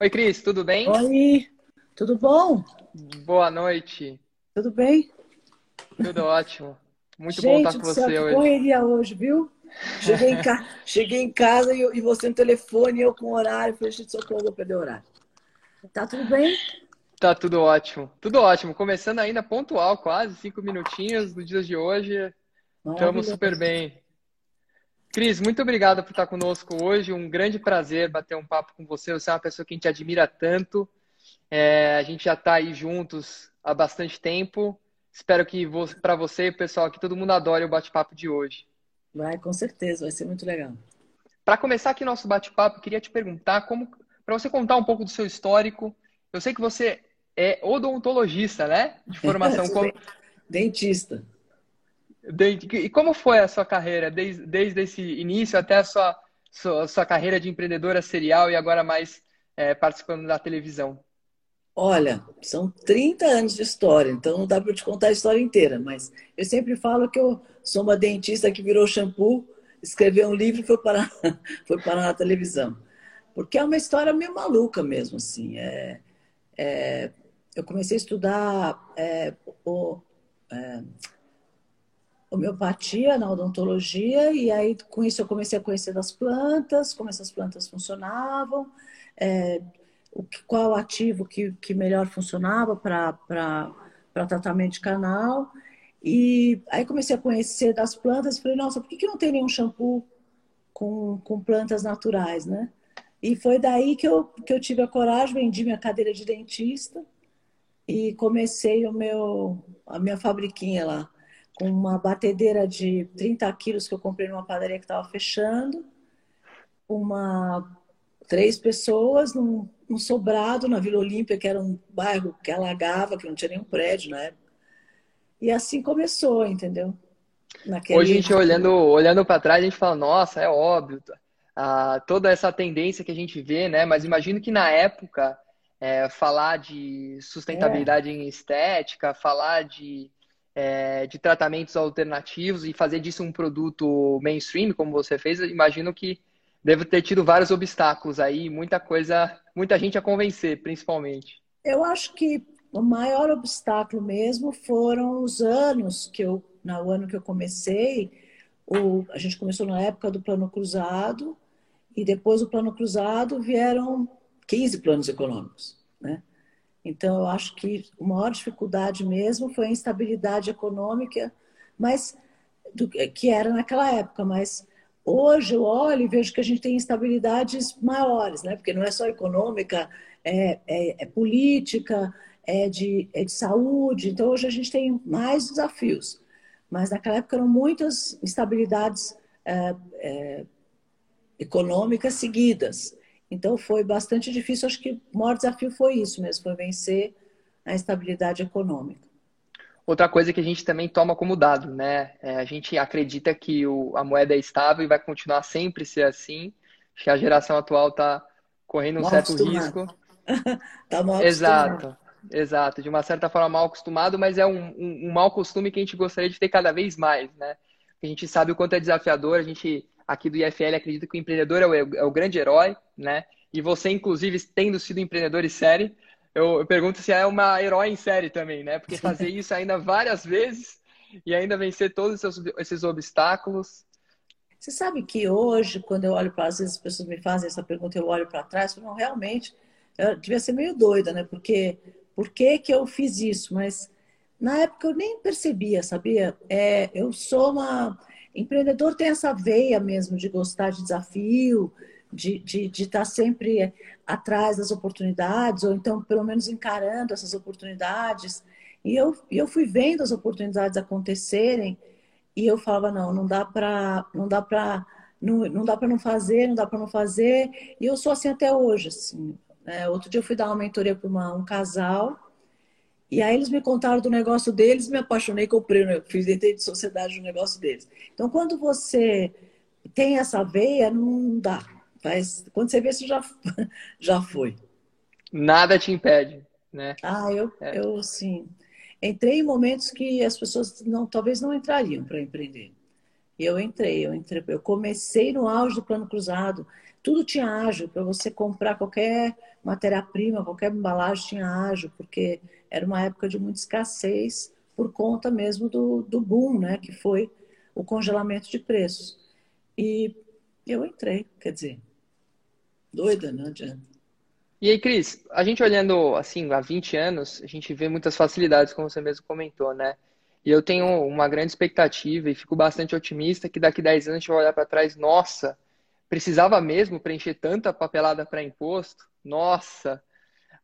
Oi, Cris, tudo bem? Oi, tudo bom? Boa noite. Tudo bem? Tudo ótimo. Muito Gente bom estar com do céu, você que hoje. correria hoje, viu? Cheguei em, ca... Cheguei em casa e, e você no telefone, eu com horário. Falei, gente, socorro, vou perder o horário. Tá tudo bem? Tá tudo ótimo. Tudo ótimo. Começando ainda pontual, quase cinco minutinhos nos dias de hoje. Estamos super bem. Cris, muito obrigado por estar conosco hoje. Um grande prazer bater um papo com você. Você é uma pessoa que a gente admira tanto. É, a gente já está aí juntos há bastante tempo. Espero que para você e o pessoal aqui, todo mundo adore o bate-papo de hoje. Vai, com certeza, vai ser muito legal. Para começar aqui nosso bate-papo, queria te perguntar como, para você contar um pouco do seu histórico. Eu sei que você é odontologista, né? De formação. Como, den- Dentista. Desde- e como foi a sua carreira, desde, desde esse início até a sua, sua, sua carreira de empreendedora serial e agora mais é, participando da televisão? Olha, são 30 anos de história, então não dá para te contar a história inteira, mas eu sempre falo que eu sou uma dentista que virou shampoo, escreveu um livro e foi parar, foi parar na televisão. Porque é uma história meio maluca mesmo, assim. É, é, eu comecei a estudar é, o, é, homeopatia na odontologia, e aí com isso eu comecei a conhecer das plantas, como essas plantas funcionavam, é, o que, qual ativo que, que melhor funcionava para tratamento de canal. E aí comecei a conhecer das plantas e falei, nossa, por que, que não tem nenhum shampoo com, com plantas naturais, né? E foi daí que eu, que eu tive a coragem, vendi minha cadeira de dentista e comecei o meu, a minha fabriquinha lá, com uma batedeira de 30 quilos que eu comprei numa padaria que estava fechando, uma, três pessoas num, num sobrado na Vila Olímpia, que era um bairro que alagava, que não tinha nenhum prédio na época. E assim começou, entendeu? Naquele... Hoje a gente olhando, olhando para trás, a gente fala, nossa, é óbvio, ah, toda essa tendência que a gente vê, né? Mas imagino que na época é, falar de sustentabilidade em estética, falar de, é, de tratamentos alternativos e fazer disso um produto mainstream, como você fez, imagino que deve ter tido vários obstáculos aí, muita coisa, muita gente a convencer, principalmente. Eu acho que o maior obstáculo mesmo foram os anos que eu, no ano que eu comecei, o, a gente começou na época do plano cruzado e depois do plano cruzado vieram 15 planos econômicos, né? Então eu acho que a maior dificuldade mesmo foi a instabilidade econômica, mas do, que era naquela época, mas hoje eu olho e vejo que a gente tem instabilidades maiores, né? Porque não é só econômica, é, é, é política, é de, é de saúde. Então hoje a gente tem mais desafios, mas naquela época eram muitas instabilidades é, é, econômicas seguidas. Então foi bastante difícil. Acho que o maior desafio foi isso mesmo, foi vencer a instabilidade econômica. Outra coisa que a gente também toma como dado, né? É, a gente acredita que o, a moeda é estável e vai continuar sempre ser assim. Acho que a geração atual está correndo um Mal certo acostumado. risco. tá mal acostumado. Exato, exato. De uma certa forma mal acostumado, mas é um, um, um mau costume que a gente gostaria de ter cada vez mais, né? A gente sabe o quanto é desafiador. A gente aqui do IFL acredita que o empreendedor é o, é o grande herói, né? E você, inclusive, tendo sido empreendedor em série, eu, eu pergunto se é uma herói em série também, né? Porque fazer isso ainda várias vezes e ainda vencer todos esses, esses obstáculos. Você sabe que hoje, quando eu olho para às vezes as pessoas me fazem essa pergunta, eu olho para trás, não, realmente, eu devia ser meio doida, né? Porque por que que eu fiz isso? Mas na época eu nem percebia, sabia? É, eu sou uma empreendedor tem essa veia mesmo de gostar de desafio, de, de, de estar sempre atrás das oportunidades, ou então pelo menos encarando essas oportunidades. E eu, eu fui vendo as oportunidades acontecerem e eu falava não, não dá para, não dá para, não, não dá para não fazer, não dá para não fazer. E eu sou assim até hoje. Assim. É, outro dia eu fui dar uma mentoria para um casal e aí eles me contaram do negócio deles, me apaixonei, comprei, fiz dentro de sociedade no negócio deles. Então, quando você tem essa veia, não dá. Mas quando você vê, você já, já foi. Nada te impede, né? Ah, eu, é. eu sim. Entrei em momentos que as pessoas não, talvez não entrariam para empreender. E eu entrei, eu entrei, eu comecei no auge do plano cruzado. tudo tinha ágil, para você comprar qualquer matéria-prima, qualquer embalagem tinha ágil, porque era uma época de muita escassez por conta mesmo do, do boom, né, que foi o congelamento de preços. E eu entrei, quer dizer, doida, não adianta. E aí, Cris, a gente olhando assim há 20 anos, a gente vê muitas facilidades, como você mesmo comentou, né? E eu tenho uma grande expectativa e fico bastante otimista que daqui a 10 anos a gente vai olhar para trás, nossa, precisava mesmo preencher tanta papelada para imposto? Nossa,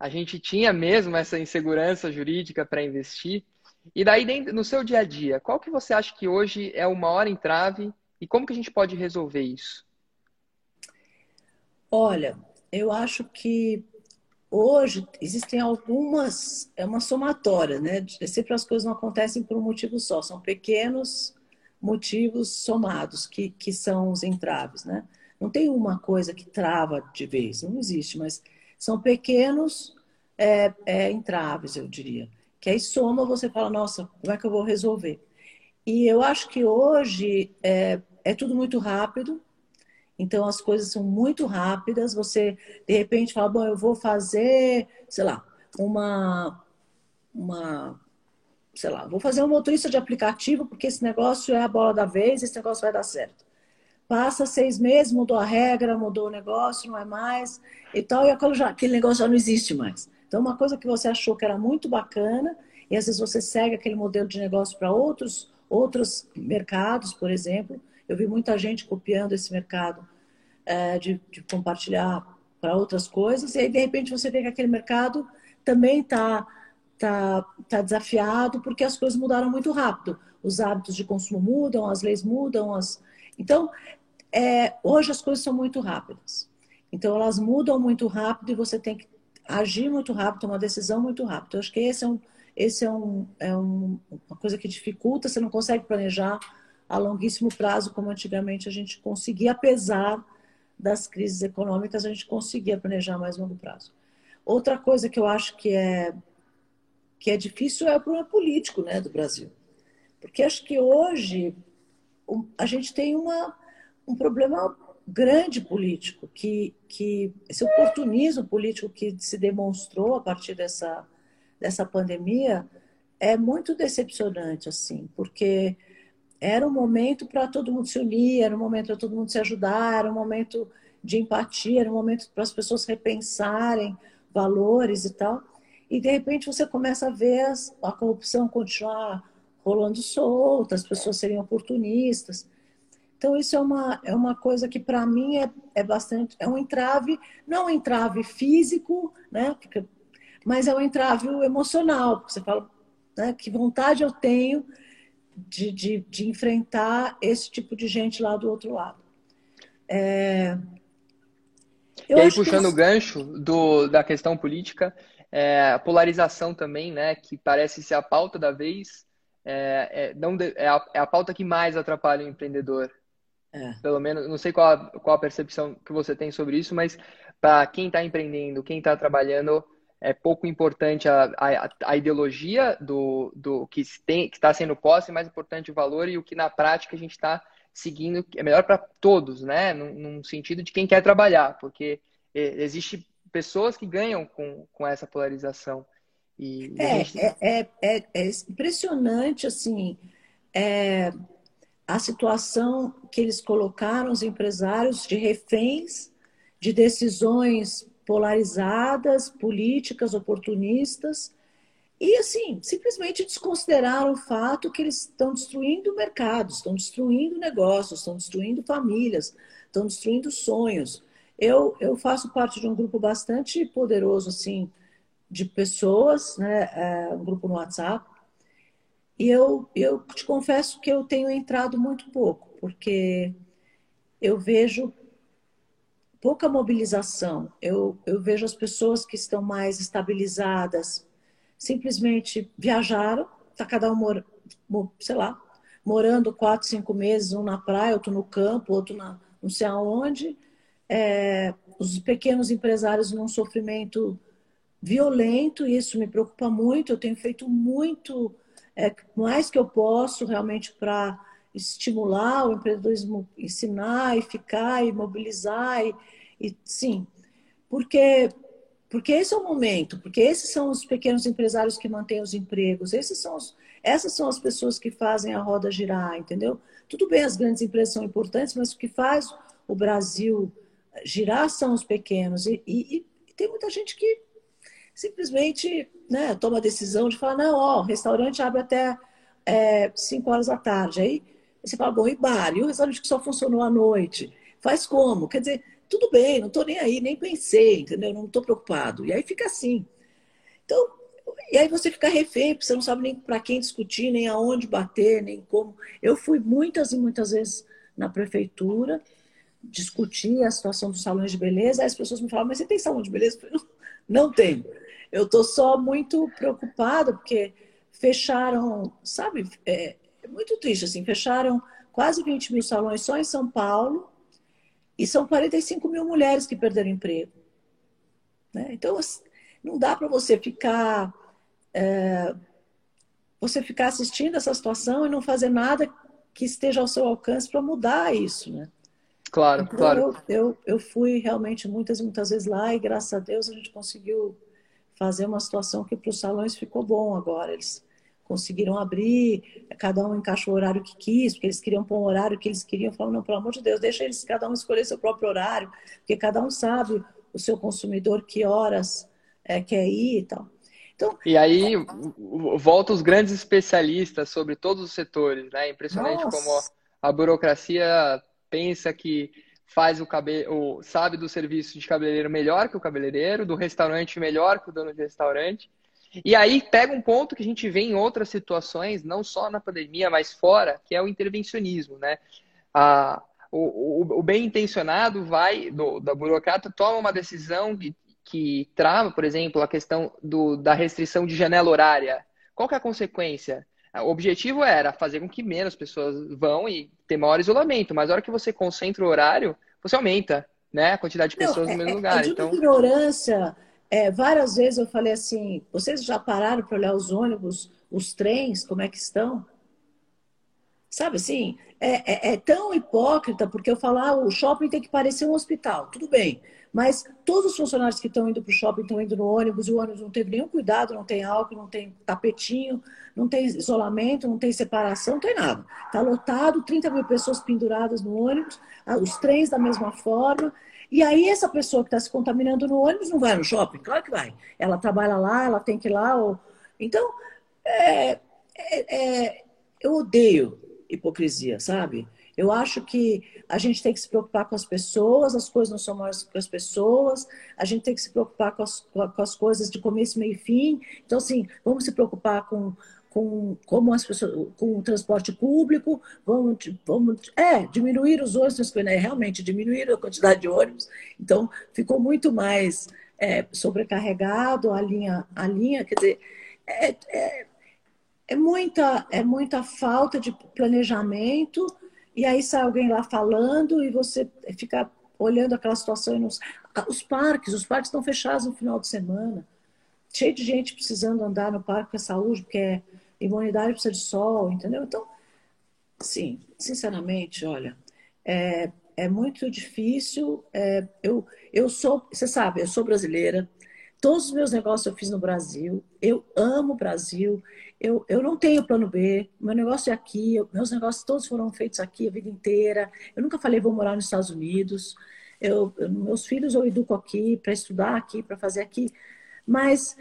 a gente tinha mesmo essa insegurança jurídica para investir? E daí, no seu dia a dia, qual que você acha que hoje é o maior entrave e como que a gente pode resolver isso? Olha, eu acho que hoje existem algumas, é uma somatória, né? Sempre as coisas não acontecem por um motivo só, são pequenos motivos somados que, que são os entraves, né? Não tem uma coisa que trava de vez, não existe, mas são pequenos é, é, entraves, eu diria. Que aí soma, você fala, nossa, como é que eu vou resolver? E eu acho que hoje é, é tudo muito rápido, então as coisas são muito rápidas. Você de repente fala, bom, eu vou fazer, sei lá, uma uma sei lá, vou fazer um motorista de aplicativo porque esse negócio é a bola da vez, esse negócio vai dar certo. Passa seis meses, mudou a regra, mudou o negócio, não é mais e tal, e aquele, já, aquele negócio já não existe mais. Então, uma coisa que você achou que era muito bacana, e às vezes você segue aquele modelo de negócio para outros, outros mercados, por exemplo, eu vi muita gente copiando esse mercado é, de, de, compartilhar para outras coisas, e aí de repente você vê que aquele mercado também está tá, tá desafiado porque as coisas mudaram muito rápido. Os hábitos de consumo mudam, as leis mudam. As... Então, é, hoje as coisas são muito rápidas. Então, elas mudam muito rápido e você tem que agir muito rápido, tomar decisão muito rápido. Eu acho que esse é, um, esse é, um, é um, uma coisa que dificulta, você não consegue planejar a longuíssimo prazo, como antigamente a gente conseguia, apesar das crises econômicas, a gente conseguia planejar mais longo prazo. Outra coisa que eu acho que é, que é difícil é o problema político né, do Brasil. Porque acho que hoje a gente tem uma, um problema grande político, que, que esse oportunismo político que se demonstrou a partir dessa, dessa pandemia é muito decepcionante, assim, porque era um momento para todo mundo se unir, era um momento para todo mundo se ajudar, era um momento de empatia, era um momento para as pessoas repensarem valores e tal. E de repente você começa a ver a corrupção continuar rolando solta, as pessoas serem oportunistas. Então isso é uma, é uma coisa que para mim é, é bastante, é um entrave, não um entrave físico, né? Porque, mas é um entrave emocional, porque você fala, né, que vontade eu tenho de, de, de, enfrentar esse tipo de gente lá do outro lado. É... e aí, puxando o gancho do, da questão política, é, a polarização também, né, que parece ser a pauta da vez, é, é não de, é, a, é, a, pauta que mais atrapalha o empreendedor. É. Pelo menos, não sei qual a, qual a percepção que você tem sobre isso, mas para quem está empreendendo, quem está trabalhando, é pouco importante a, a, a ideologia do, do que está sendo posto, é mais importante o valor e o que na prática a gente está seguindo é melhor para todos, né? Num, num, sentido de quem quer trabalhar, porque é, existe pessoas que ganham com, com essa polarização. E, é, gente... é, é, é, é, impressionante, assim, é, a situação que eles colocaram os empresários de reféns de decisões polarizadas, políticas, oportunistas, e assim, simplesmente desconsideraram o fato que eles estão destruindo mercados, estão destruindo negócios, estão destruindo famílias, estão destruindo sonhos. Eu, eu faço parte de um grupo bastante poderoso, assim, de pessoas, né? É, um grupo no WhatsApp. E eu, eu te confesso que eu tenho entrado muito pouco, porque eu vejo pouca mobilização. Eu, eu vejo as pessoas que estão mais estabilizadas, simplesmente viajaram, está cada um, sei lá, morando quatro, cinco meses, um na praia, outro no campo, outro na não sei aonde. É, os pequenos empresários num sofrimento violento, isso me preocupa muito. Eu tenho feito muito, é, mais que eu posso realmente para estimular o empreendedorismo, ensinar e ficar e mobilizar e, E, sim, porque porque esse é o momento, porque esses são os pequenos empresários que mantêm os empregos, esses são os, essas são as pessoas que fazem a roda girar, entendeu? Tudo bem, as grandes empresas são importantes, mas o que faz o Brasil girar são os pequenos. E, e, e tem muita gente que simplesmente né, toma a decisão de falar, não, ó, o restaurante abre até é, 5 horas da tarde. Aí você fala, bom, e bar? E o restaurante que só funcionou à noite? Faz como? Quer dizer, tudo bem, não estou nem aí, nem pensei, entendeu? Não estou preocupado. E aí fica assim. Então, e aí você fica refém, porque você não sabe nem para quem discutir, nem aonde bater, nem como. Eu fui muitas e muitas vezes na prefeitura discutir a situação dos salões de beleza, aí as pessoas me falavam, mas você tem salão de beleza? Eu falei, não, não tenho. Eu estou só muito preocupada, porque fecharam, sabe, é, é muito triste, assim, fecharam quase 20 mil salões só em São Paulo, e são 45 mil mulheres que perderam emprego. Né? Então, assim, não dá para você ficar é, você ficar assistindo essa situação e não fazer nada que esteja ao seu alcance para mudar isso, né? Claro, então, claro. Eu, eu, eu fui realmente muitas e muitas vezes lá e graças a Deus a gente conseguiu fazer uma situação que para os salões ficou bom agora. Eles conseguiram abrir, cada um encaixou o horário que quis, porque eles queriam pôr um horário que eles queriam. Falaram, não, pelo amor de Deus, deixa eles cada um escolher seu próprio horário, porque cada um sabe o seu consumidor que horas é, quer ir e tal. Então, e aí volta os grandes especialistas sobre todos os setores, né? Impressionante nossa. como a burocracia pensa que faz o cabelo, sabe do serviço de cabeleireiro melhor que o cabeleireiro, do restaurante melhor que o dono de restaurante. E aí pega um ponto que a gente vê em outras situações, não só na pandemia, mas fora, que é o intervencionismo, né? A, o, o, o bem intencionado vai, do, da burocrata, toma uma decisão que, que trava, por exemplo, a questão do, da restrição de janela horária. Qual que é a consequência? O objetivo era fazer com que menos pessoas vão e ter maior isolamento, mas na hora que você concentra o horário, você aumenta né, a quantidade de pessoas Não, no mesmo é, lugar. É então, ignorância é, várias vezes eu falei assim: vocês já pararam para olhar os ônibus, os trens, como é que estão? Sabe assim, é, é, é tão hipócrita porque eu falar ah, o shopping tem que parecer um hospital, tudo bem. Mas todos os funcionários que estão indo para o shopping estão indo no ônibus, e o ônibus não teve nenhum cuidado, não tem álcool, não tem tapetinho, não tem isolamento, não tem separação, não tem nada. Está lotado, 30 mil pessoas penduradas no ônibus, os trens da mesma forma. E aí essa pessoa que está se contaminando no ônibus não vai no shopping? Claro que vai. Ela trabalha lá, ela tem que ir lá. Ou... Então, é, é, é, eu odeio hipocrisia, sabe? Eu acho que a gente tem que se preocupar com as pessoas, as coisas não são maiores que as pessoas, a gente tem que se preocupar com as, com as coisas de começo, meio e fim. Então, assim, vamos se preocupar com com como as pessoas, com o transporte público, vamos, vamos é, diminuir os ônibus, né? realmente diminuir a quantidade de ônibus, então ficou muito mais é, sobrecarregado a linha, a linha, quer dizer, é, é, é, muita, é muita falta de planejamento, e aí sai alguém lá falando e você fica olhando aquela situação e não... Os parques, os parques estão fechados no final de semana, cheio de gente precisando andar no parque com a saúde, porque é imunidade precisa de sol, entendeu? Então, sim, sinceramente, olha, é, é muito difícil. É, eu, eu sou, você sabe, eu sou brasileira. Todos os meus negócios eu fiz no Brasil. Eu amo o Brasil. Eu, eu não tenho plano B. Meu negócio é aqui. Eu, meus negócios todos foram feitos aqui a vida inteira. Eu nunca falei vou morar nos Estados Unidos. Eu, eu meus filhos eu educo aqui para estudar aqui, para fazer aqui. Mas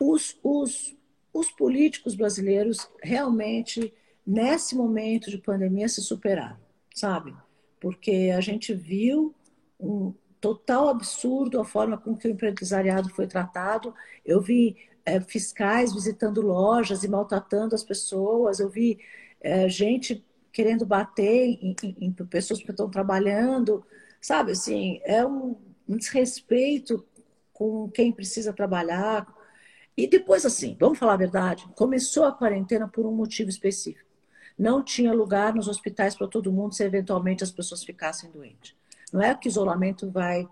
os, os, os políticos brasileiros realmente, nesse momento de pandemia, se superaram, sabe? Porque a gente viu um total absurdo a forma com que o empresariado foi tratado. Eu vi é, fiscais visitando lojas e maltratando as pessoas, eu vi é, gente querendo bater em, em, em, pessoas que estão trabalhando, sabe? Assim, é um, um desrespeito com quem precisa trabalhar, e depois, assim, vamos falar a verdade, começou a quarentena por um motivo específico. Não tinha lugar nos hospitais para todo mundo se eventualmente as pessoas ficassem doentes. Não é que isolamento vai,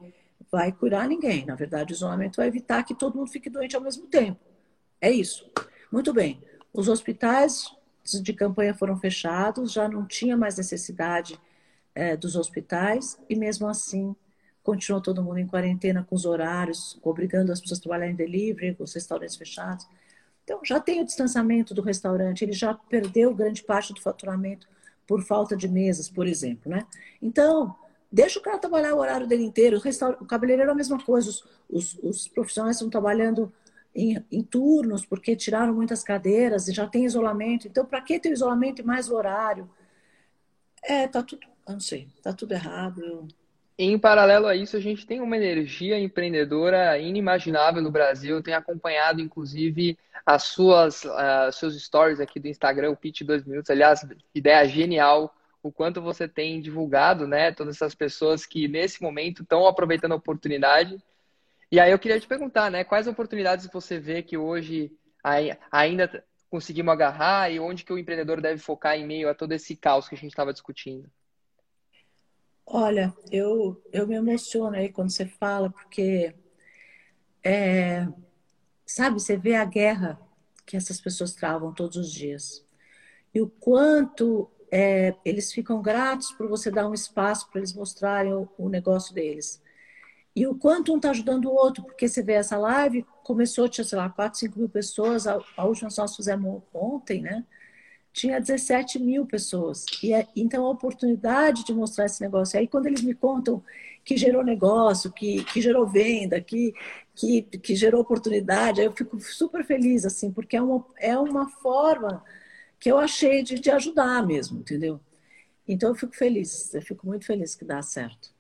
vai curar ninguém. Na verdade, isolamento vai evitar que todo mundo fique doente ao mesmo tempo. É isso. Muito bem. Os hospitais de campanha foram fechados, já não tinha mais necessidade é, dos hospitais, e mesmo assim continuou todo mundo em quarentena com os horários, obrigando as pessoas a trabalhar em delivery, os restaurantes fechados. Então, já tem o distanciamento do restaurante, ele já perdeu grande parte do faturamento por falta de mesas, por exemplo, né? Então, deixa o cara trabalhar o horário dele inteiro. O, cabeleireiro é a mesma coisa. Os, os, os profissionais estão trabalhando em, em, turnos, porque tiraram muitas cadeiras e já tem isolamento. Então, para que ter isolamento e mais o horário? É, tá tudo, não sei, tá tudo errado. Eu... Em paralelo a isso, a gente tem uma energia empreendedora inimaginável no Brasil. Eu tenho acompanhado, inclusive, as suas uh, seus stories aqui do Instagram, o Pitch 2 Minutos. Aliás, ideia genial. O quanto você tem divulgado, né? Todas essas pessoas que nesse momento estão aproveitando a oportunidade e aí eu queria te perguntar, né? Quais oportunidades você vê que hoje ainda conseguimos agarrar e onde que o empreendedor deve focar em meio a todo esse caos que a gente estava discutindo? Olha, eu, eu me emociono aí quando você fala, porque, é, sabe, você vê a guerra que essas pessoas travam todos os dias. E o quanto é, eles ficam gratos por você dar um espaço para eles mostrarem o, o negócio deles. E o quanto um está ajudando o outro, porque você vê essa live, começou, tinha, sei lá, 4, 5 mil pessoas, a, a última nós fizemos ontem, né? Tinha 17 mil pessoas. E é, então a oportunidade de mostrar esse negócio. Aí quando eles me contam que gerou negócio, que, que gerou venda, que, que, que gerou oportunidade, eu fico super feliz, assim, porque é uma, é uma forma que eu achei de, de ajudar mesmo, entendeu? Então eu fico feliz, eu fico muito feliz que dá certo.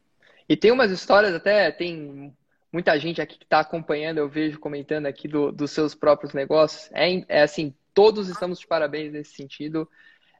E tem umas histórias, até tem muita gente aqui que está acompanhando, eu vejo comentando aqui do, dos seus próprios negócios. É, é assim, todos estamos de parabéns nesse sentido.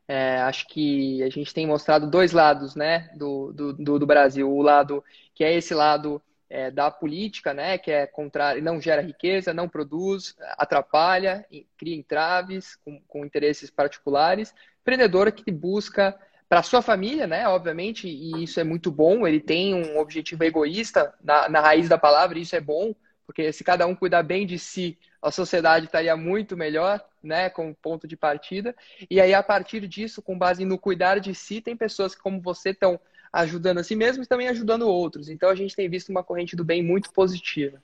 É, acho que a gente tem mostrado dois lados né, do, do, do Brasil. O lado que é esse lado é, da política, né, que é contrário, não gera riqueza, não produz, atrapalha, cria entraves com, com interesses particulares. Empreendedor que busca para sua família, né? Obviamente, e isso é muito bom. Ele tem um objetivo egoísta na, na raiz da palavra, isso é bom, porque se cada um cuidar bem de si, a sociedade estaria muito melhor, né? Como ponto de partida. E aí, a partir disso, com base no cuidar de si, tem pessoas que, como você, estão ajudando a si mesmos e também ajudando outros. Então, a gente tem visto uma corrente do bem muito positiva.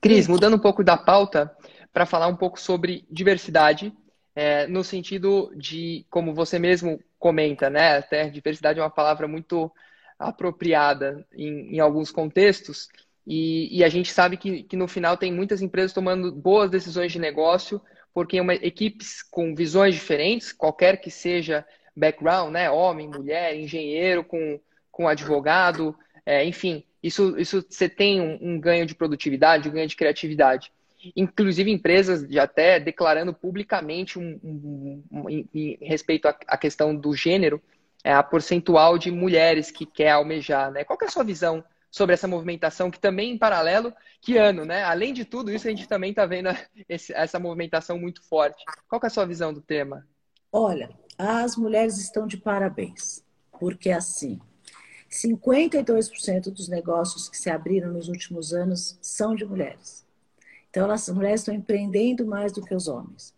Cris, mudando um pouco da pauta, para falar um pouco sobre diversidade é, no sentido de, como você mesmo comenta, né? Até diversidade é uma palavra muito apropriada em, em alguns contextos, e, e, a gente sabe que, que no final tem muitas empresas tomando boas decisões de negócio, porque uma, equipes com visões diferentes, qualquer que seja background, né? Homem, mulher, engenheiro com, com advogado, é, enfim, isso, isso você tem um, um ganho de produtividade, um ganho de criatividade inclusive empresas já até declarando publicamente um, um, um, em, respeito à, questão do gênero, é, a percentual de mulheres que quer almejar, né? Qual é a sua visão sobre essa movimentação que também em paralelo, que ano, né? Além de tudo isso, a gente também está vendo esse, essa movimentação muito forte. Qual é a sua visão do tema? Olha, as mulheres estão de parabéns, porque assim, 52% dos negócios que se abriram nos últimos anos são de mulheres. Então, as mulheres estão empreendendo mais do que os homens.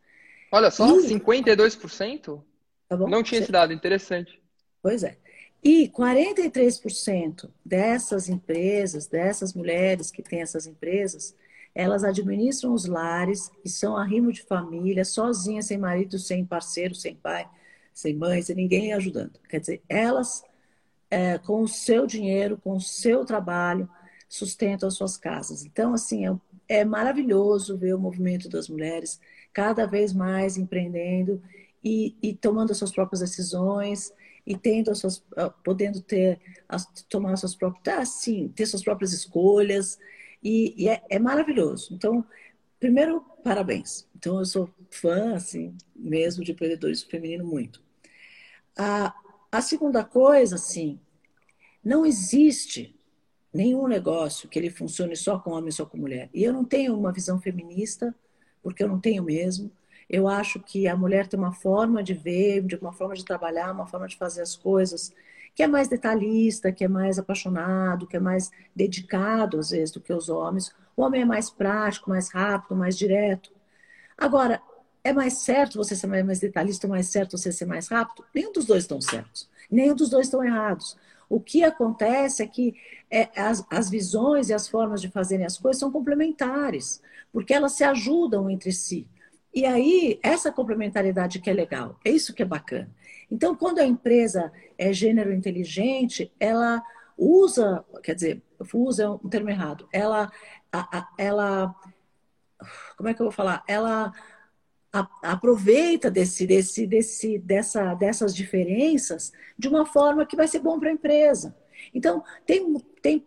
Olha só, e... 52%? Tá bom? Não tinha esse dado, interessante. Pois é. E 43% dessas empresas, dessas mulheres que têm essas empresas, elas administram os lares e são arrimo de família, sozinhas, sem marido, sem parceiro, sem pai, sem mãe, sem ninguém ajudando. Quer dizer, elas, é, com o seu dinheiro, com o seu trabalho, sustentam as suas casas. Então, assim, é é maravilhoso ver o movimento das mulheres cada vez mais empreendendo e, e tomando as suas próprias decisões e tendo as suas, ah, podendo ter tomar suas próprias assim ter suas próprias escolhas e, e é, é, maravilhoso então primeiro parabéns então eu sou fã assim mesmo de empreendedorismo feminino muito a, a segunda coisa assim não existe nenhum negócio que ele funcione só com homem, só com mulher. E eu não tenho uma visão feminista, porque eu não tenho mesmo. Eu acho que a mulher tem uma forma de ver, de uma forma de trabalhar, uma forma de fazer as coisas que é mais detalhista, que é mais apaixonado, que é mais dedicado às vezes do que os homens. O homem é mais prático, mais rápido, mais direto. Agora, é mais certo você ser mais detalhista, mais certo você ser mais rápido? Nenhum dos dois estão certos. Nenhum dos dois estão errados. O que acontece é que é, as, as visões e as formas de fazerem as coisas são complementares, porque elas se ajudam entre si. E aí, essa complementariedade que é legal, é isso que é bacana. Então, quando a empresa é gênero inteligente, ela usa, quer dizer, usa é um termo errado, ela, ela, como é que eu vou falar? Ela aproveita desse, desse, desse, dessa, dessas diferenças de uma forma que vai ser bom para a empresa. Então, tem, tem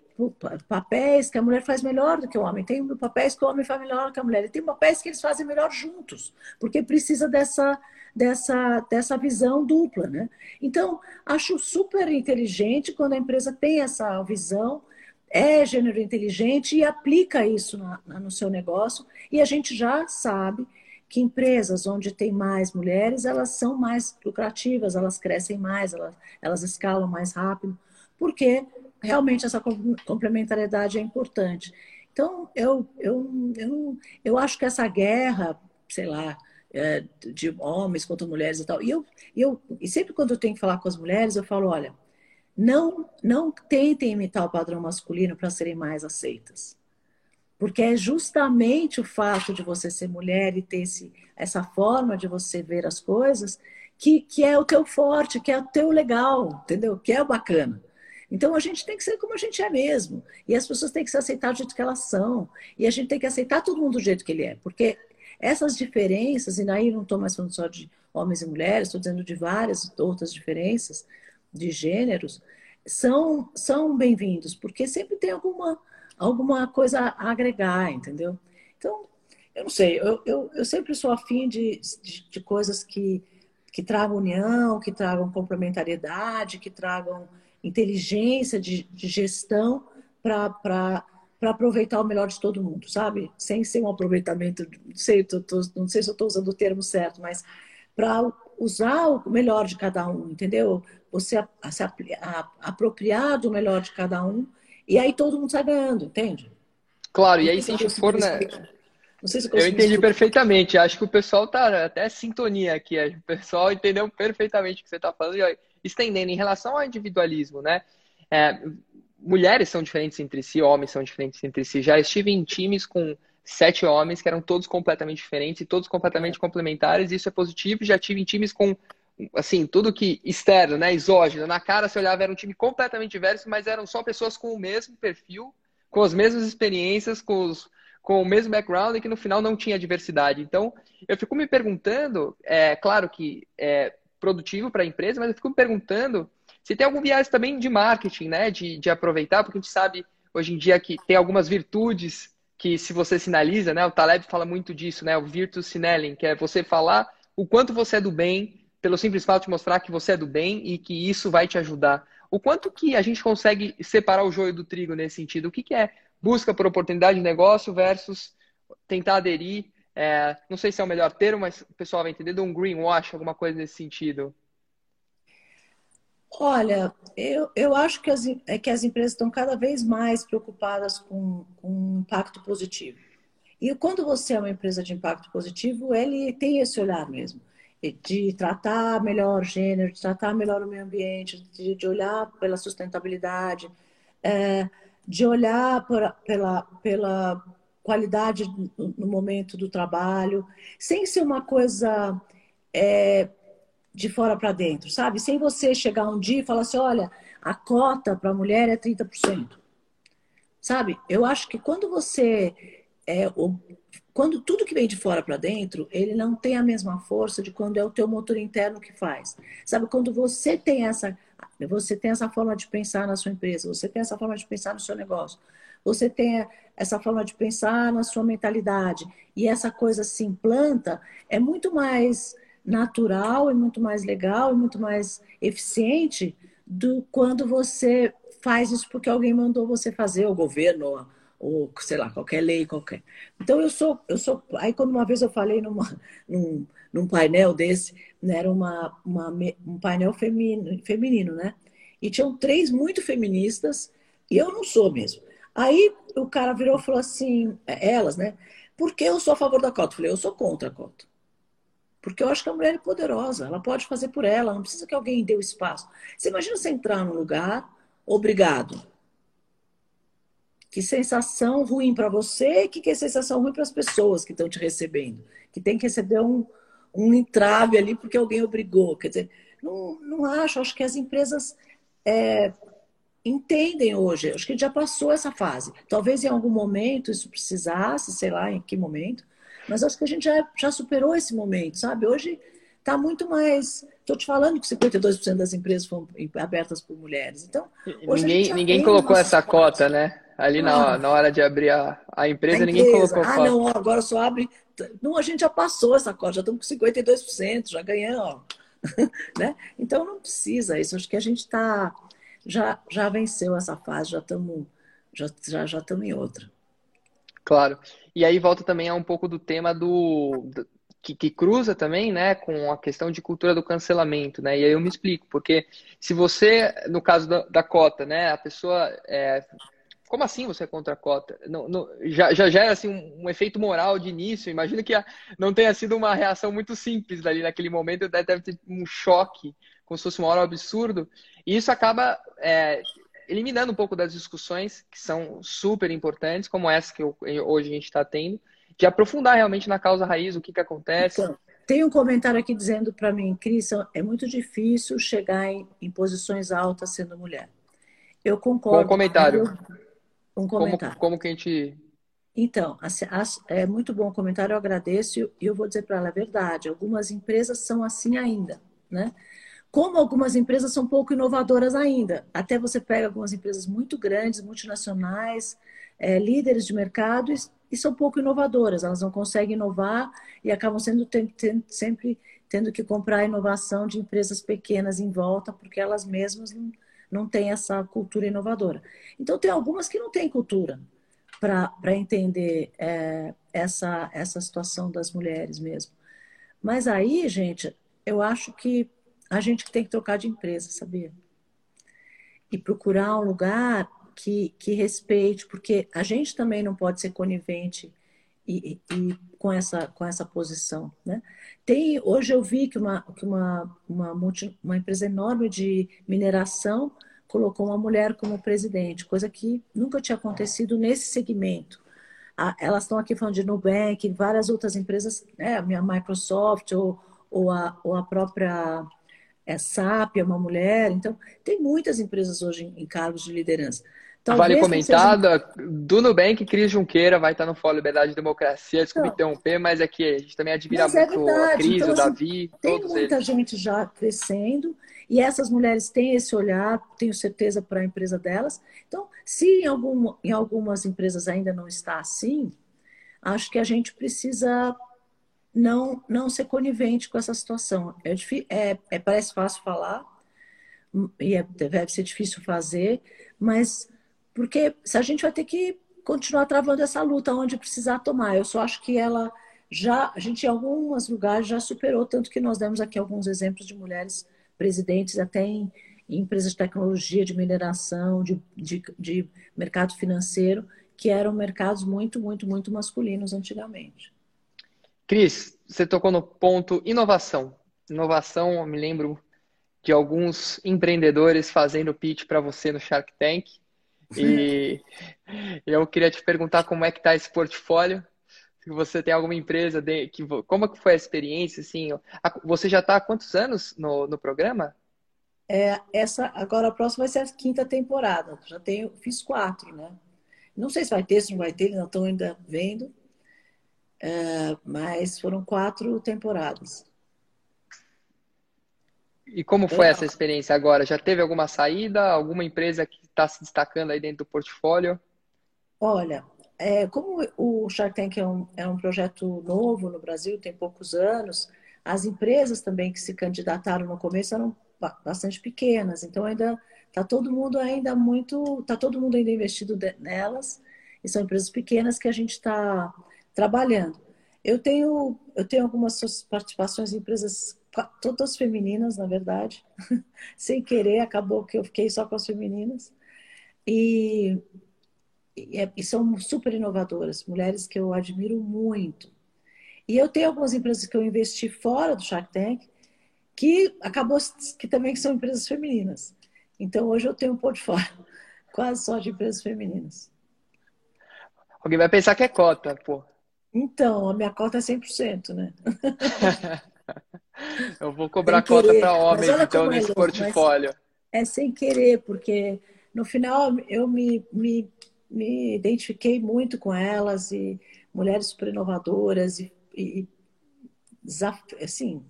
papéis que a mulher faz melhor do que o homem, tem papéis que o homem faz melhor do que a mulher, e tem papéis que eles fazem melhor juntos, porque precisa dessa, dessa, dessa visão dupla. Né? Então, acho super inteligente quando a empresa tem essa visão, é gênero inteligente e aplica isso na, no seu negócio, e a gente já sabe que empresas onde tem mais mulheres, elas são mais lucrativas, elas crescem mais, elas, elas escalam mais rápido, porque realmente essa complementariedade é importante. Então, eu, eu, eu, eu acho que essa guerra, sei lá, é, de homens contra mulheres e tal, e eu, eu, e sempre quando eu tenho que falar com as mulheres, eu falo, olha, não, não tentem imitar o padrão masculino para serem mais aceitas. Porque é justamente o fato de você ser mulher e ter esse, essa forma de você ver as coisas que, que é o teu forte, que é o teu legal, entendeu? Que é o bacana. Então a gente tem que ser como a gente é mesmo. E as pessoas têm que se aceitar do jeito que elas são. E a gente tem que aceitar todo mundo do jeito que ele é. Porque essas diferenças, e aí não estou mais falando só de homens e mulheres, estou dizendo de várias outras diferenças de gêneros, são, são bem-vindos, porque sempre tem alguma alguma coisa a agregar, entendeu? Então, eu não sei, eu, eu, eu sempre sou afim de, de, de coisas que, que tragam união, que tragam complementariedade, que tragam inteligência de, de gestão para aproveitar o melhor de todo mundo, sabe? Sem ser um aproveitamento, não sei, tô, tô, não sei se eu estou usando o termo certo, mas para usar o melhor de cada um, entendeu? Você a, a, a, apropriar do melhor de cada um e aí todo mundo sai ganhando, entende? Claro, e aí se a gente for, né? Não sei se eu, eu entendi explicar. perfeitamente. Acho que o pessoal tá até sintonia aqui. O pessoal entendeu perfeitamente o que você está falando. E, estendendo em relação ao individualismo, né? É, mulheres são diferentes entre si, homens são diferentes entre si. Já estive em times com sete homens que eram todos completamente diferentes e todos completamente complementares. Isso é positivo. Já tive em times com assim, tudo que externo, né, exógeno, na cara você olhava era um time completamente diverso, mas eram só pessoas com o mesmo perfil, com as mesmas experiências, com, os, com o mesmo background e que no final não tinha diversidade. Então, eu fico me perguntando, é claro que é produtivo para a empresa, mas eu fico me perguntando se tem algum viés também de marketing, né, de, de aproveitar, porque a gente sabe hoje em dia que tem algumas virtudes que se você sinaliza, né, o Taleb fala muito disso, né, o virtus signaling, que é você falar o quanto você é do bem, pelo simples fato de mostrar que você é do bem e que isso vai te ajudar. O quanto que a gente consegue separar o joio do trigo nesse sentido? O que, que é busca por oportunidade de negócio versus tentar aderir? É, não sei se é o melhor termo, mas o pessoal vai entender de um greenwash, alguma coisa nesse sentido. Olha, eu, eu acho que as, é que as empresas estão cada vez mais preocupadas com, com impacto positivo. E quando você é uma empresa de impacto positivo, ele tem esse olhar mesmo de tratar melhor o gênero, de tratar melhor o meio ambiente, de, de olhar pela sustentabilidade, é, de olhar por, pela, pela qualidade no momento do trabalho, sem ser uma coisa é, de fora para dentro, sabe? Sem você chegar um dia e falar assim: olha, a cota para a mulher é 30%. Sabe? Eu acho que quando você é, quando tudo que vem de fora para dentro, ele não tem a mesma força de quando é o teu motor interno que faz. Sabe, quando você tem essa, você tem essa forma de pensar na sua empresa, você tem essa forma de pensar no seu negócio, você tem essa forma de pensar na sua mentalidade e essa coisa se implanta, é muito mais natural, é muito mais legal, é muito mais eficiente do quando você faz isso porque alguém mandou você fazer, o governo, ou sei lá, qualquer lei, qualquer. Então eu sou, eu sou. Aí quando uma vez eu falei numa, num, num painel desse, né, era uma, uma, um painel feminino, feminino, né? E tinham três muito feministas, e eu não sou mesmo. Aí o cara virou e falou assim, é, elas, né? Por que eu sou a favor da cota? Eu falei, eu sou contra a cota. Porque eu acho que a mulher é poderosa, ela pode fazer por ela, não precisa que alguém dê o espaço. Você imagina você entrar num lugar obrigado. Que sensação ruim para você que, que é sensação ruim para as pessoas que estão te recebendo. Que tem que receber um, um entrave ali porque alguém obrigou. Quer dizer, não, não acho. Acho que as empresas é, entendem hoje. Acho que já passou essa fase. Talvez em algum momento isso precisasse, sei lá em que momento. Mas acho que a gente já, já superou esse momento, sabe? Hoje está muito mais. Estou te falando que 52% das empresas foram abertas por mulheres. Então, ninguém, ninguém colocou essa cota, né? Ali ah, na, na hora de abrir a, a, empresa, a ninguém colocou ah, cota. Ah, não, agora só abre. Não, a gente já passou essa cota, já estamos com 52%, já ganhamos. né? Então não precisa isso. Acho que a gente está já, já venceu essa fase, já estamos já, já, já em outra. Claro. E aí volta também a um pouco do tema do, do que, que, cruza também, né, com a questão de cultura do cancelamento, né? E aí eu me explico, porque se você, no caso da, da cota, né, a pessoa é, como assim você é contra a cota? Não, não, já, já gera assim, um, um, efeito moral de início. Imagina que a, não tenha sido uma reação muito simples ali naquele momento, deve ter um choque, como se fosse um hora absurdo. E isso acaba é, eliminando um pouco das discussões que são super importantes, como essa que eu, hoje a gente está tendo, de aprofundar realmente na causa raiz, o que, que acontece. Então, tem um comentário aqui dizendo para mim, Cris, é muito difícil chegar em, em, posições altas sendo mulher. Eu concordo. Bom comentário. Um comentário. Como, como que a gente. Então, é muito bom o comentário, eu agradeço e eu vou dizer para ela a verdade. Algumas empresas são assim ainda, né? Como algumas empresas são pouco inovadoras ainda. Até você pega algumas empresas muito grandes, multinacionais, é, líderes de mercado e, e, são pouco inovadoras. Elas não conseguem inovar e acabam sendo tem, tem, sempre tendo que comprar a inovação de empresas pequenas em volta, porque elas mesmas não, não têm essa cultura inovadora. Então, tem algumas que não têm cultura para entender é, essa, essa situação das mulheres mesmo. Mas aí, gente, eu acho que a gente tem que trocar de empresa, sabia? E procurar um lugar que, que respeite, porque a gente também não pode ser conivente e, e, com, essa, com essa posição. Né? Tem, hoje eu vi que, uma, que uma, uma, multi, uma empresa enorme de mineração colocou uma mulher como presidente, coisa que nunca tinha acontecido nesse segmento. elas estão aqui falando de Nubank, várias outras empresas, né, a Microsoft ou, ou, a, ou a própria é SAP, é uma mulher. Então, tem muitas empresas hoje em, em cargos de liderança. Talvez vale comentar, seja... do Nubank, Cris Junqueira vai estar no Fórum Liberdade e Democracia, desculpe então, interromper, mas é que a gente também admira é muito é a Cris, então, o assim, Davi, Tem muita eles. gente já crescendo e essas mulheres têm esse olhar, tenho certeza, para a empresa delas. Então, se em, algum, em algumas empresas ainda não está assim, acho que a gente precisa não, não ser conivente com essa situação. É, é, é parece fácil falar, e é, deve ser difícil fazer, mas porque se a gente vai ter que continuar travando essa luta onde precisar tomar. Eu só acho que ela já, a gente em alguns lugares já superou, tanto que nós demos aqui alguns exemplos de mulheres presidentes até em, em empresas de tecnologia, de mineração, de, de, de mercado financeiro, que eram mercados muito, muito, muito masculinos antigamente. Cris, você tocou no ponto inovação. Inovação, eu me lembro de alguns empreendedores fazendo pitch para você no Shark Tank. E eu queria te perguntar como é que está esse portfólio. Se você tem alguma empresa de, que como que foi a experiência assim? Você já está há quantos anos no, no programa? É, essa agora a próxima vai ser a quinta temporada. Já tenho, fiz quatro, né? Não sei se vai ter, se não vai ter, eles não estão ainda vendo. É, mas foram quatro temporadas. E como foi essa experiência agora? Já teve alguma saída? Alguma empresa que está se destacando aí dentro do portfólio? Olha, é, como o Shark Tank é um, é um projeto novo no Brasil, tem poucos anos, as empresas também que se candidataram no começo eram bastante pequenas, então ainda está todo mundo ainda muito, está todo mundo ainda investido nelas, e são empresas pequenas que a gente está trabalhando. Eu tenho, eu tenho algumas participações em empresas, todas femininas, na verdade. Sem querer, acabou que eu fiquei só com as femininas. E, e, é, e são super inovadoras, mulheres que eu admiro muito. E eu tenho algumas empresas que eu investi fora do Shark Tank, que acabou que também são empresas femininas. Então, hoje eu tenho um portfólio quase só de empresas femininas. Alguém vai pensar que é cota, pô. Então, a minha cota é 100%, né? eu vou cobrar cota para homens, então, é nesse louco, portfólio. É sem querer, porque no final eu me, me, me identifiquei muito com elas e mulheres super inovadoras e, e assim,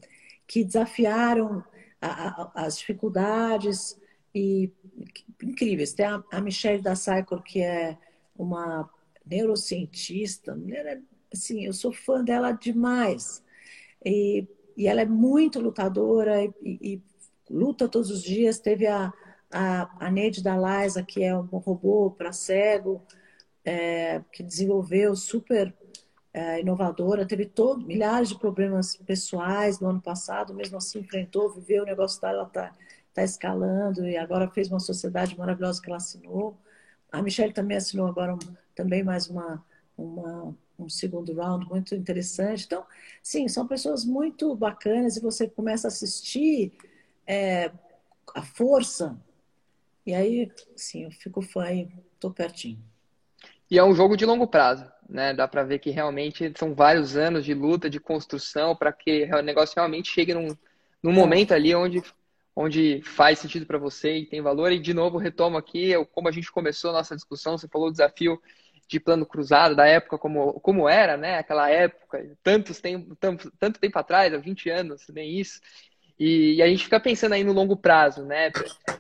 que desafiaram a, a, as dificuldades e incríveis. Tem a, a Michelle da Cycle, que é uma neurocientista, mulher, assim, eu sou fã dela demais. E, e ela é muito lutadora e, e, luta todos os dias. Teve a, a, a Neide da Liza, que é um robô para cego, é, que desenvolveu super é, inovadora, teve todo, milhares de problemas pessoais no ano passado, mesmo assim enfrentou, viveu, o negócio dela está tá escalando e agora fez uma sociedade maravilhosa que ela assinou. A Michelle também assinou agora um, também mais uma, uma, um segundo round muito interessante. Então, sim, são pessoas muito bacanas e você começa a assistir é, a força e aí, sim, eu fico fã e tô pertinho. E é um jogo de longo prazo, né? Dá para ver que realmente são vários anos de luta, de construção, para que o negócio realmente chegue num, num momento ali onde, onde faz sentido para você e tem valor. E, de novo, retomo aqui, como a gente começou a nossa discussão, você falou o desafio de plano cruzado, da época como, como era, né? Aquela época, tantos tempo, tanto, tanto tempo atrás, há 20 anos, nem isso. E, e, a gente fica pensando aí no longo prazo, né?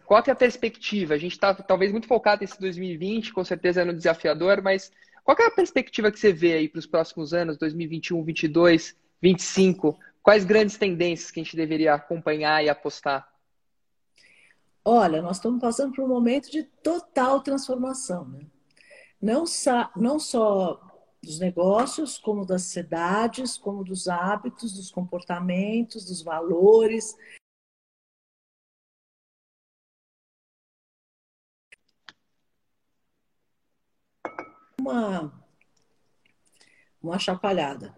Qual que é a perspectiva? A gente está talvez muito focado nesse 2020, com certeza é no desafiador, mas qual que é a perspectiva que você vê aí para os próximos anos, 2021, 2022, 2025? Quais grandes tendências que a gente deveria acompanhar e apostar? Olha, nós estamos passando por um momento de total transformação, né? Não, não só dos negócios, como das cidades, como dos hábitos, dos comportamentos, dos valores. Uma, uma chapalhada.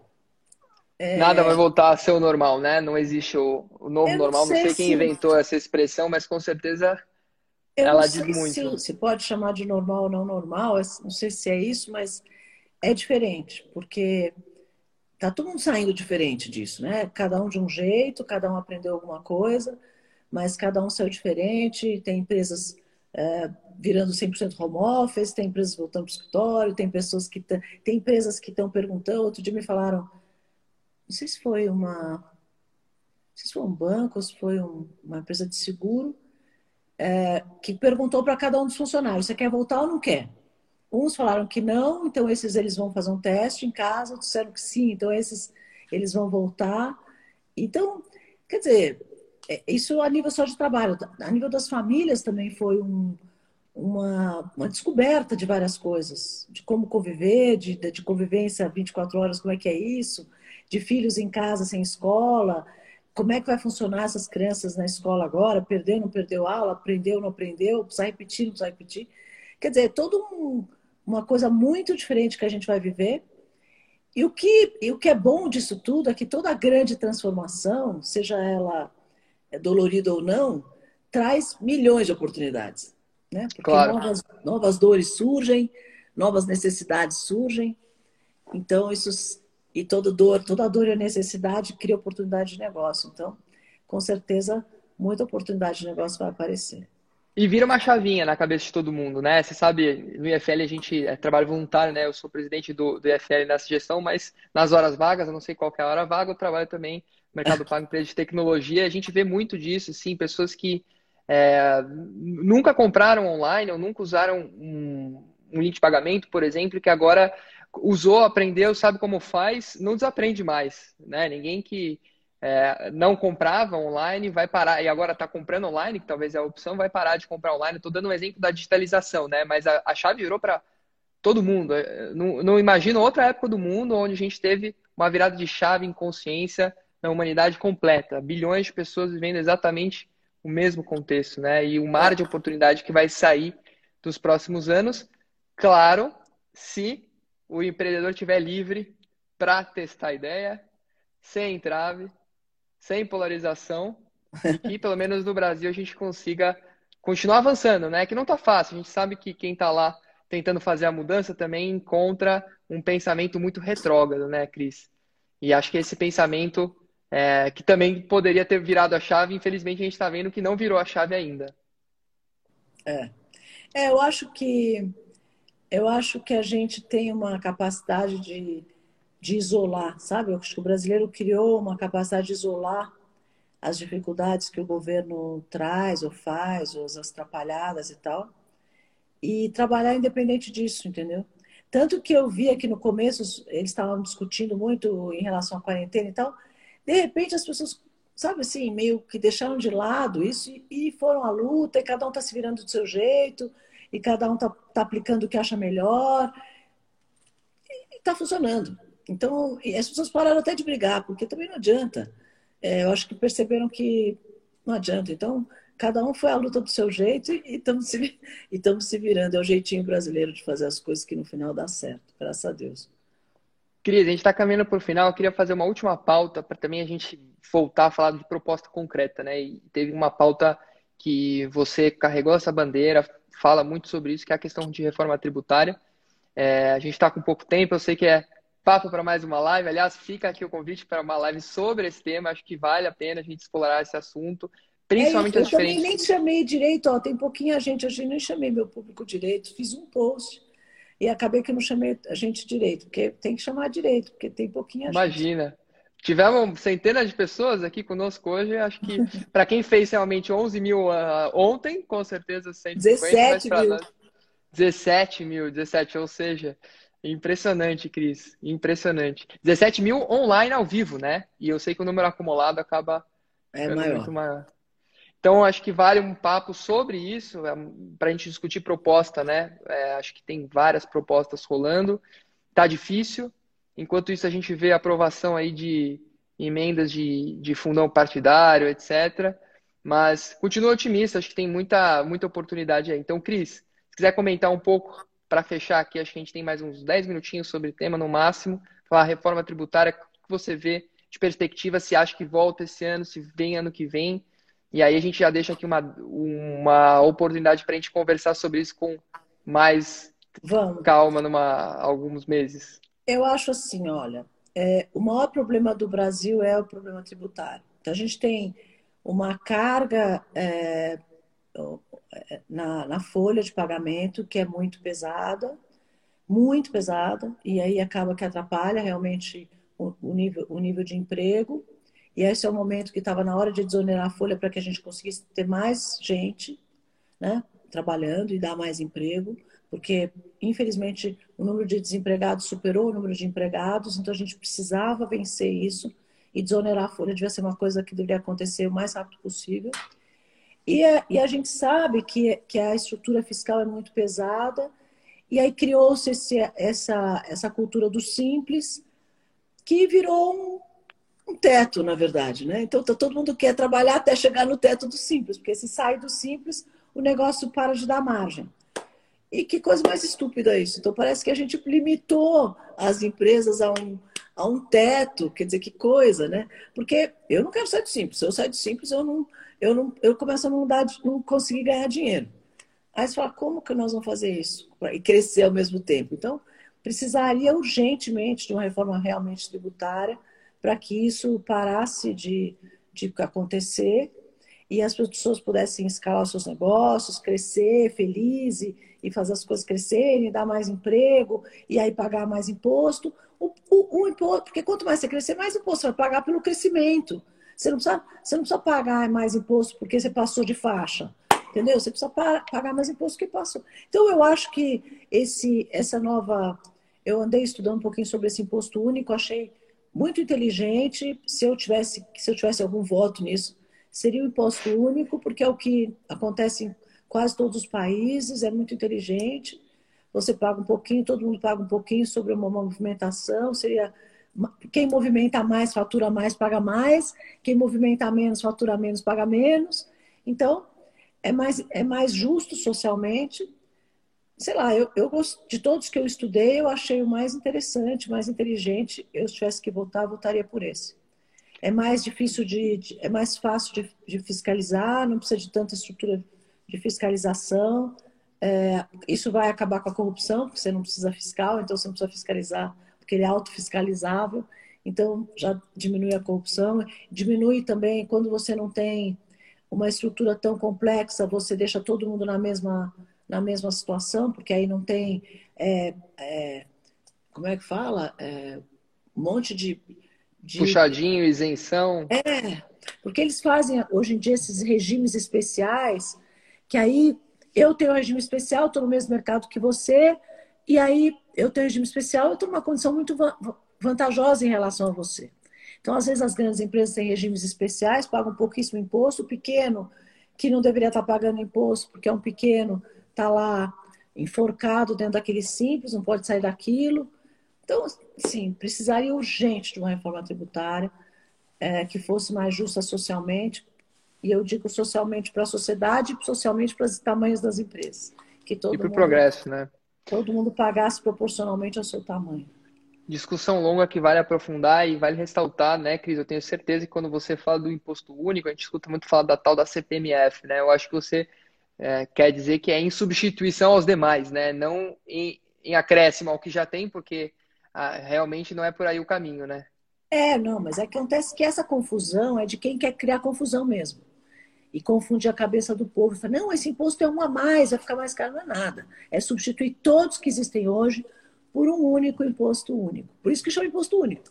É... Nada vai voltar a ser o normal, né? Não existe o, o novo normal. Não sei, não sei quem se... inventou essa expressão, mas com certeza Eu ela diz muito. Se, se pode chamar de normal ou não normal, não sei se é isso, mas é diferente, porque tá todo mundo saindo diferente disso, né? Cada um de um jeito, cada um aprendeu alguma coisa, mas cada um saiu diferente. Tem empresas é, virando 100% home office, tem empresas voltando para o escritório, tem pessoas que tem empresas que estão perguntando. Outro dia me falaram, não sei se foi uma, não sei se foi um banco ou se foi um, uma empresa de seguro, é, que perguntou para cada um dos funcionários: você quer voltar ou não quer? Uns falaram que não, então esses eles vão fazer um teste em casa, disseram que sim, então esses eles vão voltar. Então, quer dizer, é, isso a nível só de trabalho. A nível das famílias também foi um, uma, uma descoberta de várias coisas, de como conviver, de, de convivência 24 horas, como é que é isso, de filhos em casa sem escola, como é que vai funcionar essas crianças na escola agora, perdeu, não perdeu aula, aprendeu, não aprendeu, precisa repetir, não precisa repetir. Quer dizer, todo um, uma coisa muito diferente que a gente vai viver. E o que, e o que é bom disso tudo é que toda grande transformação, seja ela dolorida ou não, traz milhões de oportunidades. Né? Porque claro. novas, novas dores surgem, novas necessidades surgem. Então, isso. E toda dor, toda dor e necessidade cria oportunidade de negócio. Então, com certeza, muita oportunidade de negócio vai aparecer. E vira uma chavinha na cabeça de todo mundo, né? Você sabe, no IFL a gente é trabalho voluntário, né? Eu sou presidente do, do IFL nessa gestão, mas nas horas vagas, eu não sei qual é a hora vaga, eu trabalho também no mercado pago, empresa de tecnologia. A gente vê muito disso, sim, pessoas que é, nunca compraram online ou nunca usaram um, um link de pagamento, por exemplo, que agora usou, aprendeu, sabe como faz, não desaprende mais, né? Ninguém que é, não comprava online, vai parar, e agora está comprando online, que talvez é a opção, vai parar de comprar online. Estou dando um exemplo da digitalização, né? Mas a, a chave virou para todo mundo. É, não, não imagino outra época do mundo onde a gente teve uma virada de chave em consciência na humanidade completa. Bilhões de pessoas vivendo exatamente o mesmo contexto, né? E o mar de oportunidade que vai sair dos próximos anos, claro, se o empreendedor estiver livre para testar a ideia, sem entrave, sem polarização, e que pelo menos no Brasil a gente consiga continuar avançando, né? Que não tá fácil. A gente sabe que quem tá lá tentando fazer a mudança também encontra um pensamento muito retrógrado, né, Cris? E acho que esse pensamento é, que também poderia ter virado a chave, infelizmente a gente está vendo que não virou a chave ainda. É. é, eu acho que eu acho que a gente tem uma capacidade de, de isolar, sabe? Eu acho que o brasileiro criou uma capacidade de isolar as dificuldades que o governo traz ou faz, ou as atrapalhadas e tal, e trabalhar independente disso, entendeu? Tanto que eu vi aqui no começo, eles estavam discutindo muito em relação à quarentena e tal, de repente as pessoas, sabe assim, meio que deixaram de lado isso e foram à luta, e cada um está se virando do seu jeito, e cada um está tá aplicando o que acha melhor, e está funcionando. Então, as pessoas pararam até de brigar, porque também não adianta. É, eu acho que perceberam que não adianta. Então, cada um foi à luta do seu jeito e estamos se, se virando. É o jeitinho brasileiro de fazer as coisas que no final dá certo, graças a Deus. Cris, a gente está caminhando para o final. Eu queria fazer uma última pauta para também a gente voltar a falar de proposta concreta, né? E teve uma pauta que você carregou essa bandeira, fala muito sobre isso, que é a questão de reforma tributária. É, a gente está com pouco tempo, eu sei que é papo para mais uma live. Aliás, fica aqui o convite para uma live sobre esse tema. Acho que vale a pena a gente explorar esse assunto. Principalmente é, eu as diferentes. Nem chamei direito, ó, tem pouquinha gente, eu nem chamei meu público direito, fiz um post e acabei que não chamei a gente direito, porque tem que chamar direito, porque tem pouquinha Imagina. gente. Imagina. Tivemos centenas de pessoas aqui conosco hoje. Acho que para quem fez realmente 11 mil uh, ontem, com certeza 150. 17 mil. Nós, 17 mil, 17, ou seja, impressionante, Cris. Impressionante. 17 mil online ao vivo, né? E eu sei que o número acumulado acaba é maior. muito maior. Então, acho que vale um papo sobre isso, é, para a gente discutir proposta, né? É, acho que tem várias propostas rolando. Tá difícil. Enquanto isso, a gente vê a aprovação aí de emendas de, de fundão partidário, etc. Mas continuo otimista, acho que tem muita, muita oportunidade aí. Então, Cris, se quiser comentar um pouco para fechar aqui, acho que a gente tem mais uns 10 minutinhos sobre o tema no máximo. Falar reforma tributária, o que você vê de perspectiva, se acha que volta esse ano, se vem ano que vem e aí a gente já deixa aqui uma, uma oportunidade para a gente conversar sobre isso com mais Vamos. calma numa alguns meses. Eu acho assim, olha, é, o maior problema do Brasil é o problema tributário. Então a gente tem uma carga é, na, na folha de pagamento que é muito pesada, muito pesada, e aí acaba que atrapalha realmente o, o nível, o nível de emprego. E esse é o momento que estava na hora de desonerar a folha para que a gente conseguisse ter mais gente né, trabalhando e dar mais emprego, porque, infelizmente, o número de desempregados superou o número de empregados, então a gente precisava vencer isso e desonerar a folha devia ser uma coisa que deveria acontecer o mais rápido possível. E, é, e a gente sabe que, que a estrutura fiscal é muito pesada, e aí criou-se essa, essa cultura do simples, que virou um um teto, na verdade, né? Então todo mundo quer trabalhar até chegar no teto do simples, porque se sai do simples, o negócio para de dar margem. E que coisa mais estúpida isso. Então parece que a gente limitou as empresas a um, a um teto, quer dizer, que coisa, né? Porque eu não quero sair do simples. Se eu sair do simples, eu não, eu não, eu começo a não dar, não conseguir ganhar dinheiro. Aí você fala, como que nós vamos fazer isso e crescer ao mesmo tempo? Então precisaria urgentemente de uma reforma realmente tributária para que isso parasse de, de acontecer e as pessoas pudessem escalar os seus negócios, crescer feliz e, e fazer as coisas crescerem, dar mais emprego e aí pagar mais imposto. O, o, o, imposto, porque quanto mais você crescer, mais imposto você vai pagar pelo crescimento. Você não, precisa, você não precisa pagar mais imposto porque você passou de faixa. Entendeu? Você precisa pagar mais imposto que passou. Então, eu acho que esse, essa nova. Eu andei estudando um pouquinho sobre esse imposto único, achei muito inteligente. Se eu tivesse, se eu tivesse algum voto nisso, seria o imposto único, porque é o que acontece em quase todos os países, é muito inteligente. Você paga um pouquinho, todo mundo paga um pouquinho sobre uma movimentação, seria quem movimenta mais fatura mais, paga mais, quem movimenta menos fatura menos, paga menos. Então, é mais, é mais justo socialmente sei lá, eu, eu de todos que eu estudei, eu achei o mais interessante, mais inteligente. Eu, se tivesse que votar, votaria por esse. É mais difícil de, de é mais fácil de, de, fiscalizar, não precisa de tanta estrutura de fiscalização. É, isso vai acabar com a corrupção, porque você não precisa fiscal, então você não precisa fiscalizar, porque ele é autofiscalizável. Então, já diminui a corrupção. Diminui também quando você não tem uma estrutura tão complexa, você deixa todo mundo na mesma, na mesma situação, porque aí não tem. É, é, como é que fala? É, um monte de, de. Puxadinho, isenção. É, porque eles fazem hoje em dia esses regimes especiais, que aí eu tenho um regime especial, estou no mesmo mercado que você, e aí eu tenho regime especial, eu estou numa condição muito vantajosa em relação a você. Então, às vezes, as grandes empresas têm regimes especiais, pagam pouquíssimo imposto, o pequeno, que não deveria estar pagando imposto, porque é um pequeno, está lá enforcado dentro daquele simples, não pode sair daquilo. Então, sim, precisaria urgente de uma reforma tributária é, que fosse mais justa socialmente, e eu digo socialmente para a sociedade e socialmente para os tamanhos das empresas. Que todo e para o progresso, né? Todo mundo pagasse proporcionalmente ao seu tamanho. Discussão longa que vale aprofundar e vale ressaltar, né, Cris? Eu tenho certeza que quando você fala do imposto único, a gente escuta muito falar da tal da CPMF, né? Eu acho que você é, quer dizer que é em substituição aos demais, né? Não em, em acréscimo ao que já tem, porque ah, realmente não é por aí o caminho, né? É, não, mas é que acontece que essa confusão é de quem quer criar confusão mesmo. E confunde a cabeça do povo. Fala, não, esse imposto é um a mais, vai ficar mais caro, não é nada. É substituir todos que existem hoje por um único imposto único. Por isso que chama imposto único.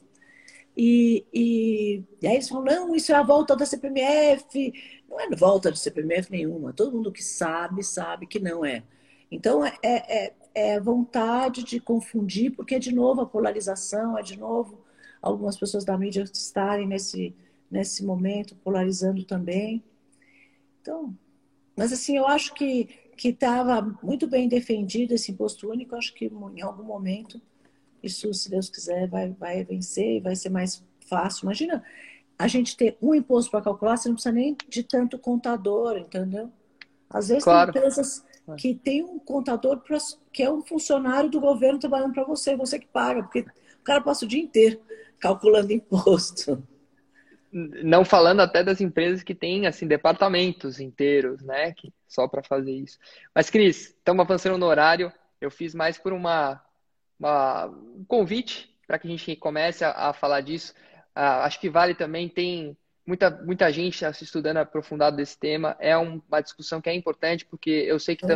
E, e, e, aí eles falam, não, isso é a volta da CPMF. Não é volta de CPMF nenhuma. Todo mundo que sabe, sabe que não é. Então, é, é, é vontade de confundir, porque é de novo a polarização, é de novo algumas pessoas da mídia estarem nesse, nesse momento polarizando também. Então, mas assim, eu acho que que estava muito bem defendido esse imposto único, acho que em algum momento isso, se Deus quiser, vai, vai vencer e vai ser mais fácil. Imagina a gente ter um imposto para calcular, você não precisa nem de tanto contador, entendeu? Às vezes claro. tem empresas que tem um contador que é um funcionário do governo trabalhando para você, você que paga, porque o cara passa o dia inteiro calculando imposto. Não falando até das empresas que têm assim departamentos inteiros, né, que, só para fazer isso. Mas Cris, estamos avançando no horário. Eu fiz mais por uma, uma um convite para que a gente comece a, a falar disso. Uh, acho que vale também tem muita muita gente estudando aprofundado desse tema. É uma discussão que é importante porque eu sei que uhum.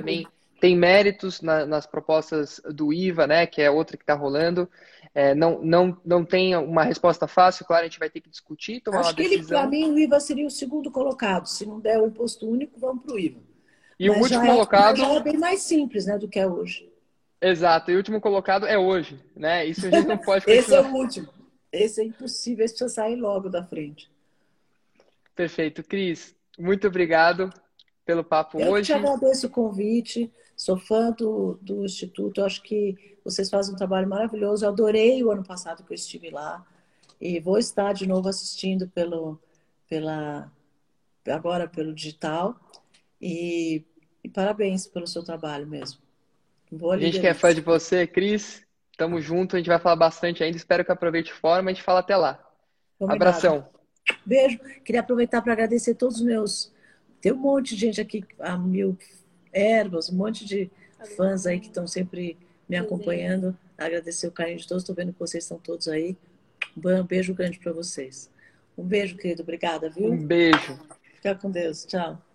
Tem méritos na, nas propostas do IVA, né, que é outra que está rolando. É, não, não, não tem uma resposta fácil, claro, a gente vai ter que discutir, tomar Acho uma decisão. Para mim, o IVA seria o segundo colocado. Se não der o imposto único, vamos para o IVA. E Mas o último colocado. É, é bem mais simples né, do que é hoje. Exato, e o último colocado é hoje, né? Isso a gente não pode Esse é o último. Esse é impossível, esse precisa sair logo da frente. Perfeito. Cris, muito obrigado pelo papo Eu hoje. Eu te agradeço o convite. Sou fã do, do Instituto, eu acho que vocês fazem um trabalho maravilhoso. Eu adorei o ano passado que eu estive lá e vou estar de novo assistindo pelo, pela, agora pelo digital. E, e parabéns pelo seu trabalho mesmo. Boa a gente que é fã de você, Cris. Tamo junto, a gente vai falar bastante ainda. Espero que aproveite o fórum, a gente fala até lá. Combinado. Abração. Beijo. Queria aproveitar para agradecer todos os meus. Tem um monte de gente aqui, a mil ervas, um monte de fãs aí que estão sempre me acompanhando. Agradecer o carinho de todos. Estou vendo que vocês estão todos aí. Um beijo grande para vocês. Um beijo, querido. Obrigada, viu? Um beijo. Fica com Deus. Tchau.